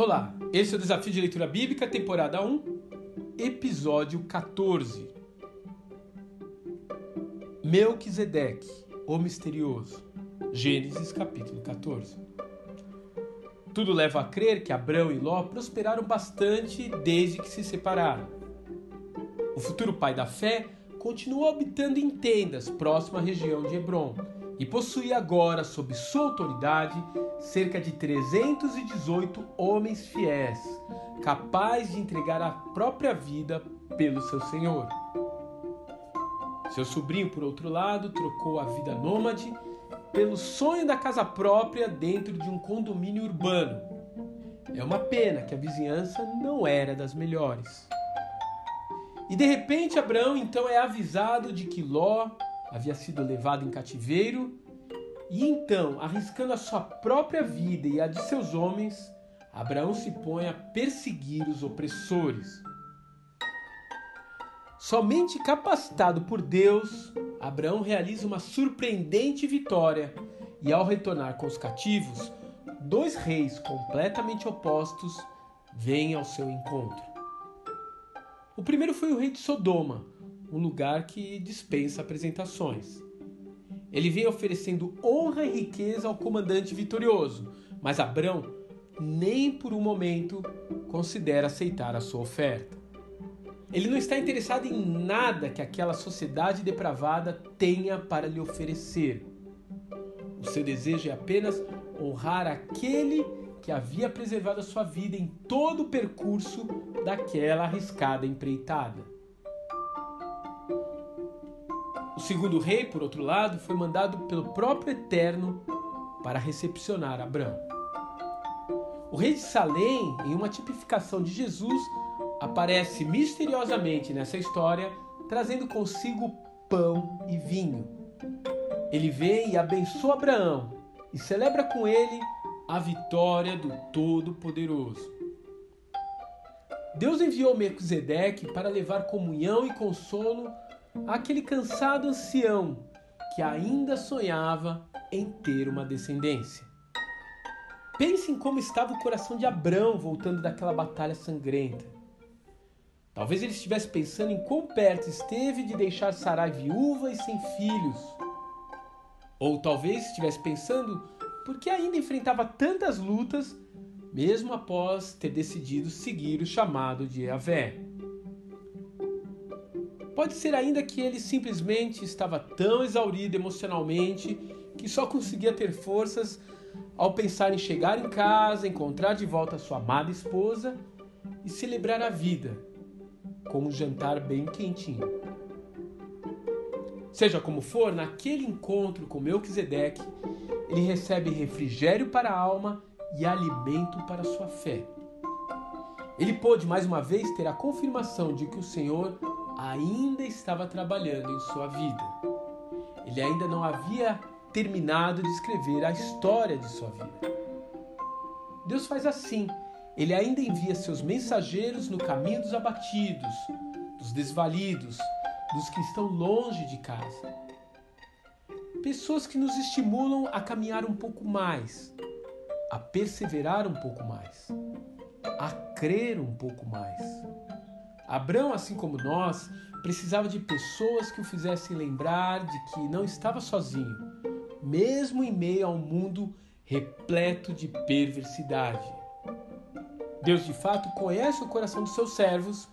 Olá, esse é o Desafio de Leitura Bíblica, temporada 1, episódio 14. Melquisedeque, o misterioso. Gênesis capítulo 14. Tudo leva a crer que Abrão e Ló prosperaram bastante desde que se separaram. O futuro pai da fé continuou habitando em tendas próximo à região de Hebron e possuía agora, sob sua autoridade, cerca de 318 homens fiéis, capazes de entregar a própria vida pelo seu senhor. Seu sobrinho, por outro lado, trocou a vida nômade pelo sonho da casa própria dentro de um condomínio urbano. É uma pena que a vizinhança não era das melhores. E de repente Abraão então é avisado de que Ló havia sido levado em cativeiro e então, arriscando a sua própria vida e a de seus homens, Abraão se põe a perseguir os opressores. Somente capacitado por Deus, Abraão realiza uma surpreendente vitória e, ao retornar com os cativos, dois reis completamente opostos vêm ao seu encontro. O primeiro foi o rei de Sodoma, um lugar que dispensa apresentações. Ele vem oferecendo honra e riqueza ao comandante vitorioso, mas Abrão nem por um momento considera aceitar a sua oferta. Ele não está interessado em nada que aquela sociedade depravada tenha para lhe oferecer. O seu desejo é apenas honrar aquele que havia preservado a sua vida em todo o percurso daquela arriscada empreitada. O segundo rei, por outro lado, foi mandado pelo próprio Eterno para recepcionar Abraão. O rei de Salém, em uma tipificação de Jesus, aparece misteriosamente nessa história, trazendo consigo pão e vinho. Ele vem e abençoa Abraão e celebra com ele a vitória do Todo-Poderoso. Deus enviou Melquisedeque para levar comunhão e consolo aquele cansado ancião que ainda sonhava em ter uma descendência. Pense em como estava o coração de Abrão voltando daquela batalha sangrenta. Talvez ele estivesse pensando em quão perto esteve de deixar Sarai viúva e sem filhos. Ou talvez estivesse pensando por que ainda enfrentava tantas lutas, mesmo após ter decidido seguir o chamado de Yahvé. Pode ser ainda que ele simplesmente estava tão exaurido emocionalmente que só conseguia ter forças ao pensar em chegar em casa, encontrar de volta sua amada esposa e celebrar a vida com um jantar bem quentinho. Seja como for, naquele encontro com Melquisedeque, ele recebe refrigério para a alma e alimento para sua fé. Ele pôde mais uma vez ter a confirmação de que o Senhor ainda estava trabalhando em sua vida. Ele ainda não havia terminado de escrever a história de sua vida. Deus faz assim. Ele ainda envia seus mensageiros no caminho dos abatidos, dos desvalidos, dos que estão longe de casa. Pessoas que nos estimulam a caminhar um pouco mais, a perseverar um pouco mais, a crer um pouco mais. Abraão, assim como nós, precisava de pessoas que o fizessem lembrar de que não estava sozinho, mesmo em meio a um mundo repleto de perversidade. Deus de fato conhece o coração dos seus servos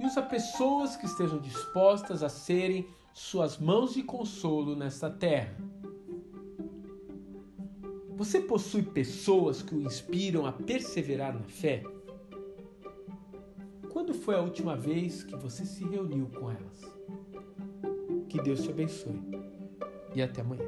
e usa pessoas que estejam dispostas a serem suas mãos de consolo nesta terra. Você possui pessoas que o inspiram a perseverar na fé? Quando foi a última vez que você se reuniu com elas? Que Deus te abençoe e até amanhã.